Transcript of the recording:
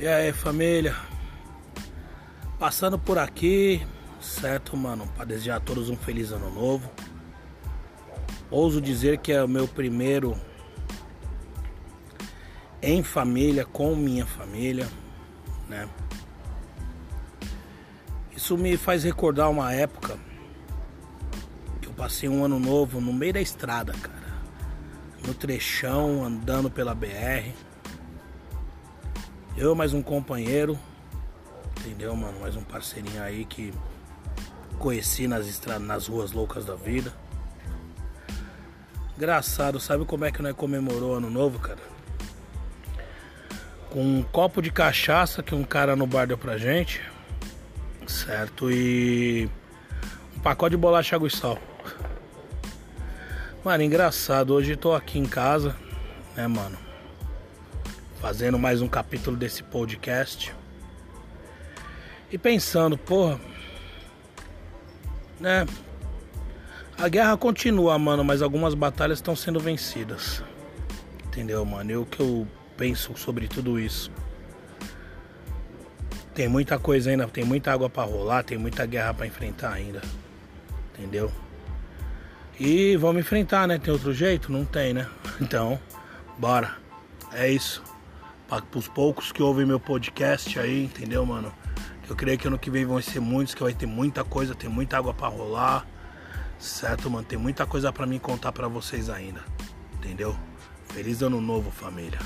E aí, família? Passando por aqui, certo, mano? Para desejar a todos um feliz ano novo. Ouso dizer que é o meu primeiro em família, com minha família, né? Isso me faz recordar uma época que eu passei um ano novo no meio da estrada, cara. No trechão, andando pela BR eu mais um companheiro, entendeu, mano? Mais um parceirinho aí que conheci nas estradas, nas ruas loucas da vida. Engraçado, sabe como é que nós comemorou ano novo, cara? Com um copo de cachaça que um cara no bar deu pra gente, certo? E um pacote de bolacha água e sal. Mano, engraçado, hoje tô aqui em casa, né, mano? Fazendo mais um capítulo desse podcast. E pensando, porra, né? A guerra continua, mano, mas algumas batalhas estão sendo vencidas. Entendeu, mano? E o que eu penso sobre tudo isso? Tem muita coisa ainda, tem muita água para rolar, tem muita guerra para enfrentar ainda. Entendeu? E vamos enfrentar, né? Tem outro jeito? Não tem, né? Então, bora. É isso para os poucos que ouvem meu podcast aí, entendeu, mano? Eu creio que ano que vem vão ser muitos, que vai ter muita coisa, tem muita água para rolar, certo, mano? Tem muita coisa para mim contar para vocês ainda, entendeu? Feliz ano novo, família.